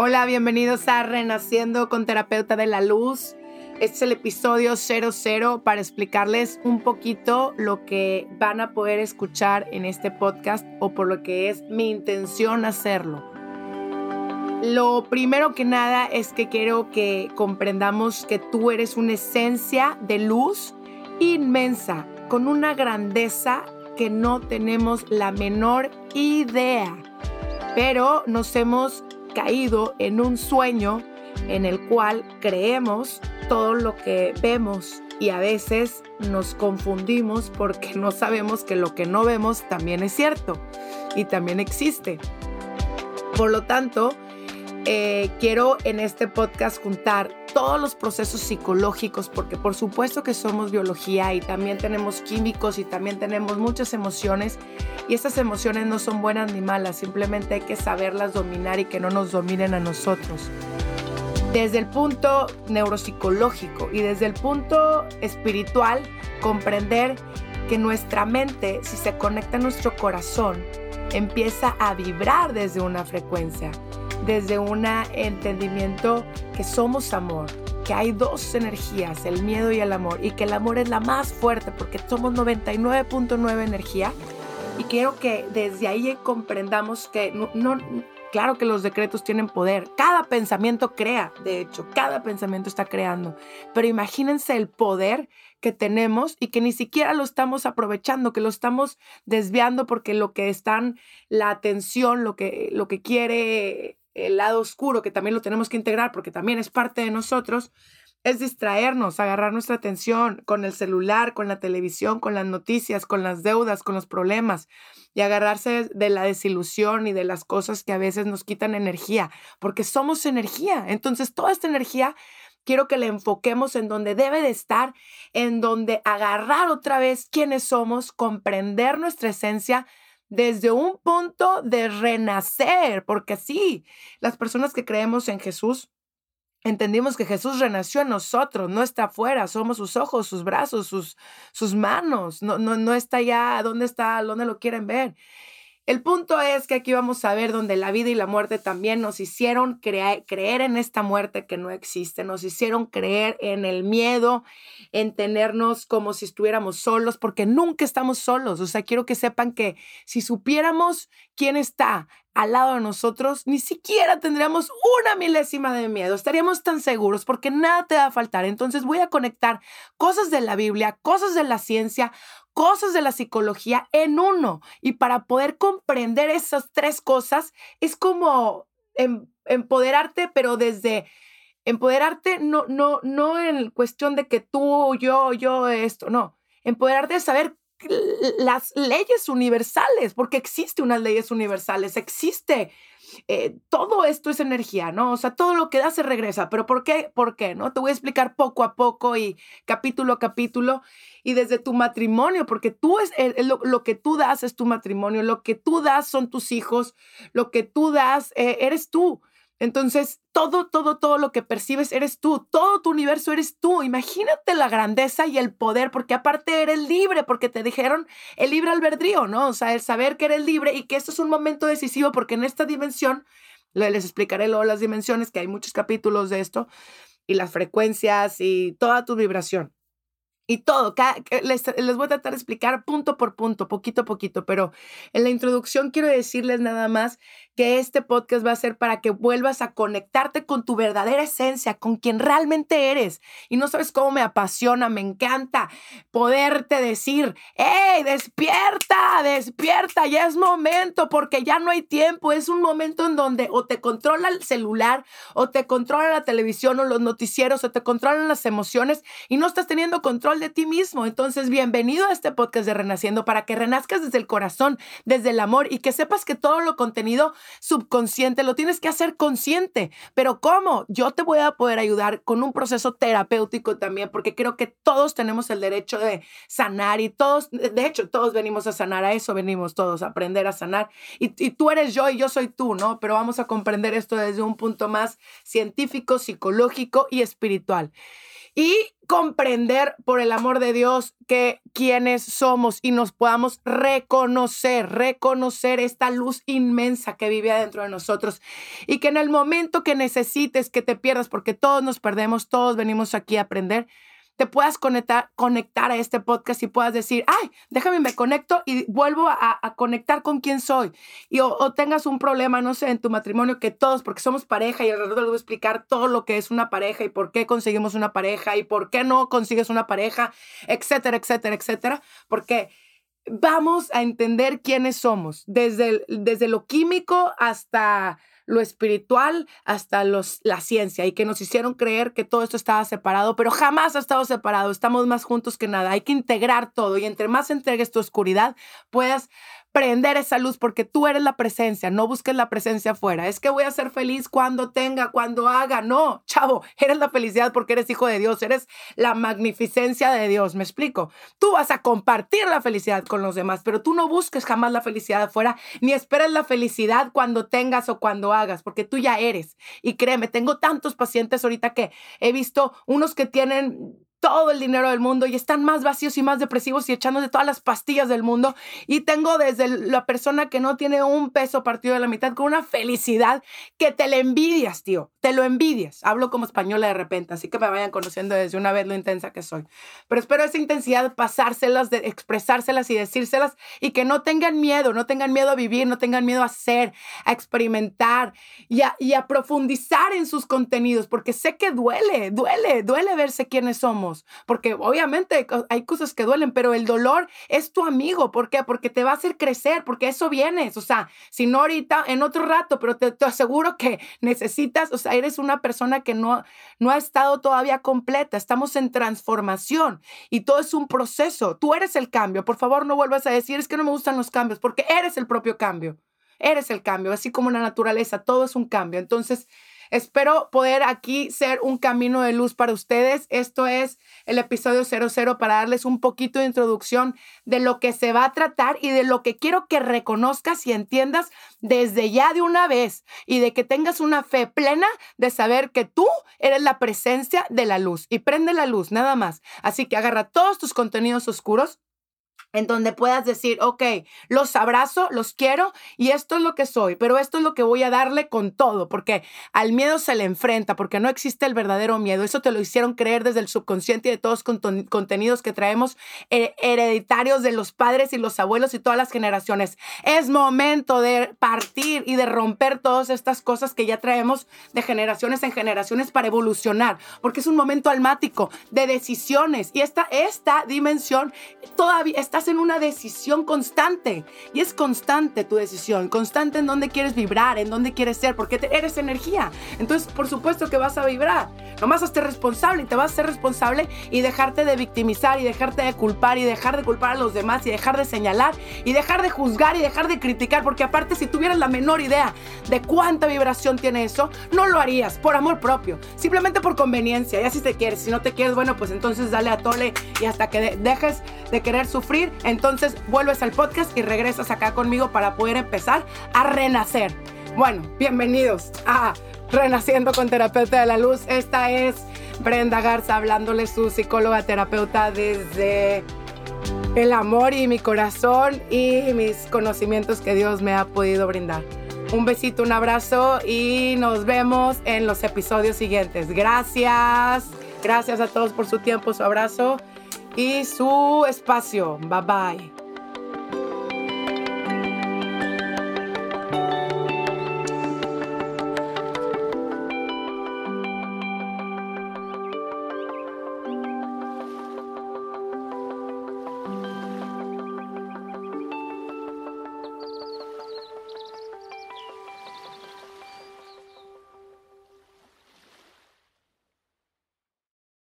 Hola, bienvenidos a Renaciendo con Terapeuta de la Luz. Este es el episodio 00 para explicarles un poquito lo que van a poder escuchar en este podcast o por lo que es mi intención hacerlo. Lo primero que nada es que quiero que comprendamos que tú eres una esencia de luz inmensa, con una grandeza que no tenemos la menor idea. Pero nos hemos caído en un sueño en el cual creemos todo lo que vemos y a veces nos confundimos porque no sabemos que lo que no vemos también es cierto y también existe. Por lo tanto, eh, quiero en este podcast juntar todos los procesos psicológicos, porque por supuesto que somos biología y también tenemos químicos y también tenemos muchas emociones y esas emociones no son buenas ni malas, simplemente hay que saberlas dominar y que no nos dominen a nosotros. Desde el punto neuropsicológico y desde el punto espiritual, comprender que nuestra mente, si se conecta a nuestro corazón, empieza a vibrar desde una frecuencia desde un entendimiento que somos amor, que hay dos energías, el miedo y el amor, y que el amor es la más fuerte porque somos 99.9 energía. Y quiero que desde ahí comprendamos que no, claro que los decretos tienen poder. Cada pensamiento crea, de hecho, cada pensamiento está creando. Pero imagínense el poder que tenemos y que ni siquiera lo estamos aprovechando, que lo estamos desviando porque lo que están, la atención, lo que, lo que quiere el lado oscuro, que también lo tenemos que integrar porque también es parte de nosotros, es distraernos, agarrar nuestra atención con el celular, con la televisión, con las noticias, con las deudas, con los problemas y agarrarse de la desilusión y de las cosas que a veces nos quitan energía, porque somos energía. Entonces, toda esta energía quiero que la enfoquemos en donde debe de estar, en donde agarrar otra vez quiénes somos, comprender nuestra esencia, desde un punto de renacer, porque sí, las personas que creemos en Jesús, entendimos que Jesús renació en nosotros, no está afuera, somos sus ojos, sus brazos, sus, sus manos, no, no, no está allá, ¿dónde está? ¿Dónde lo quieren ver? El punto es que aquí vamos a ver donde la vida y la muerte también nos hicieron creer en esta muerte que no existe, nos hicieron creer en el miedo, en tenernos como si estuviéramos solos, porque nunca estamos solos. O sea, quiero que sepan que si supiéramos quién está al lado de nosotros, ni siquiera tendríamos una milésima de miedo, estaríamos tan seguros porque nada te va a faltar. Entonces voy a conectar cosas de la Biblia, cosas de la ciencia, cosas de la psicología en uno. Y para poder comprender esas tres cosas es como em, empoderarte, pero desde empoderarte no, no, no en cuestión de que tú, yo, yo, esto, no. Empoderarte de saber las leyes universales, porque existe unas leyes universales, existe eh, todo esto es energía, ¿no? O sea, todo lo que da se regresa, pero ¿por qué? ¿Por qué? ¿No? Te voy a explicar poco a poco y capítulo a capítulo y desde tu matrimonio, porque tú es lo, lo, que tú das es tu matrimonio, lo que tú das son tus hijos, lo que tú das eh, eres tú. Entonces, todo, todo, todo lo que percibes eres tú, todo tu universo eres tú. Imagínate la grandeza y el poder, porque aparte eres libre, porque te dijeron el libre albedrío, ¿no? O sea, el saber que eres libre y que esto es un momento decisivo, porque en esta dimensión, les explicaré luego las dimensiones, que hay muchos capítulos de esto, y las frecuencias y toda tu vibración y todo. Les, les, voy a tratar de explicar punto por punto, poquito a poquito, pero en la introducción quiero decirles nada más que este podcast va a ser para que vuelvas a conectarte con tu verdadera esencia, con quien realmente eres. Y no sabes cómo me apasiona, me encanta poderte decir, hey, despierta, despierta, ya es momento, porque ya no hay tiempo. Es un momento en donde o te controla el celular, o te controla la televisión, o los noticieros, o te controlan las emociones y no estás teniendo control de ti mismo. Entonces, bienvenido a este podcast de Renaciendo para que renazcas desde el corazón, desde el amor y que sepas que todo lo contenido subconsciente lo tienes que hacer consciente. Pero ¿cómo? Yo te voy a poder ayudar con un proceso terapéutico también, porque creo que todos tenemos el derecho de sanar y todos, de hecho, todos venimos a sanar, a eso venimos todos, a aprender a sanar. Y, y tú eres yo y yo soy tú, ¿no? Pero vamos a comprender esto desde un punto más científico, psicológico y espiritual. Y comprender por el amor de Dios que quienes somos y nos podamos reconocer, reconocer esta luz inmensa que vive adentro de nosotros. Y que en el momento que necesites que te pierdas, porque todos nos perdemos, todos venimos aquí a aprender, te puedas conectar, conectar a este podcast y puedas decir, ay, déjame, me conecto y vuelvo a, conectar con quién soy. Y o, tengas un problema, no sé, en tu matrimonio, que todos, porque somos pareja y alrededor les voy a explicar todo lo que es una pareja y por qué conseguimos una pareja y por qué no consigues una pareja, etcétera, etcétera, etcétera. Porque vamos a entender quiénes somos, desde, desde lo químico hasta lo espiritual hasta los, la ciencia y que nos hicieron creer que todo esto estaba separado, pero jamás ha estado separado, estamos más juntos que nada, hay que integrar todo y entre más entregues tu oscuridad, puedas prender esa luz porque tú eres la presencia, no busques la presencia afuera. Es que voy a ser feliz cuando tenga, cuando haga. No, chavo, eres la felicidad porque eres hijo de Dios, eres la magnificencia de Dios. ¿Me explico? Tú vas a compartir la felicidad con los demás, pero tú no busques jamás la felicidad afuera, ni esperes la felicidad cuando tengas o cuando hagas, porque tú ya eres. Y créeme, tengo tantos pacientes ahorita que he visto unos que tienen todo el dinero del mundo y están más vacíos y más depresivos y echándose todas las pastillas del mundo. Y tengo desde la persona que no tiene un peso partido de la mitad con una felicidad que te le envidias, tío. Te lo envidias. Hablo como española de repente, así que me vayan conociendo desde una vez lo intensa que soy. Pero espero esa intensidad pasárselas, de expresárselas y decírselas y que no tengan miedo, no tengan miedo a vivir, no tengan miedo a hacer, a experimentar y a profundizar en sus contenidos, porque sé que duele, duele, duele verse quiénes somos porque obviamente hay cosas que duelen, pero el dolor es tu amigo. ¿Por qué? Porque te va a hacer crecer, porque eso vienes. O sea, si no ahorita, en otro rato, pero te, aseguro que necesitas, o sea, eres una persona que no, no ha estado todavía completa. Estamos en transformación y todo es un proceso. Tú eres el cambio. Por favor, no vuelvas a decir, es que no me gustan los cambios, porque eres el propio cambio. Eres el cambio, así como la naturaleza, todo es un cambio. Entonces, Espero poder aquí ser un camino de luz para ustedes. Esto es el episodio 00 para darles un poquito de introducción de lo que se va a tratar y de lo que quiero que reconozcas y entiendas desde ya de una vez y de que tengas una fe plena de saber que tú eres la presencia de la luz y prende la luz, nada más. Así que agarra todos tus contenidos oscuros en donde puedas decir, ok, los abrazo, los quiero y esto es lo que soy, pero esto es lo que voy a darle con todo, porque al miedo se le enfrenta, porque no existe el verdadero miedo. Eso te lo hicieron creer desde el subconsciente y de todos los contenidos que traemos eh, hereditarios de los padres y los abuelos y todas las generaciones. Es momento de partir y de romper todas estas cosas que ya traemos de generaciones en generaciones para evolucionar, porque es un momento almático de decisiones y esta, esta dimensión todavía está en una decisión constante y es constante tu decisión, constante en dónde quieres vibrar, en dónde quieres ser, porque eres energía. Entonces, por supuesto que vas a vibrar. Nomás hazte responsable y te vas a ser responsable y dejarte de victimizar y dejarte de culpar y dejar de culpar a los demás y dejar de señalar y dejar de juzgar y dejar de criticar, porque aparte si tuvieras la menor idea de cuánta vibración tiene eso, no lo harías por amor propio, simplemente por conveniencia. Ya si te quieres, si no te quieres, bueno, pues entonces dale a tole y hasta que dejes de querer sufrir entonces vuelves al podcast y regresas acá conmigo para poder empezar a renacer. Bueno, bienvenidos a Renaciendo con Terapeuta de la Luz. Esta es Brenda Garza hablándole su psicóloga terapeuta desde el amor y mi corazón y mis conocimientos que Dios me ha podido brindar. Un besito, un abrazo y nos vemos en los episodios siguientes. Gracias. Gracias a todos por su tiempo, su abrazo y su espacio. Bye bye.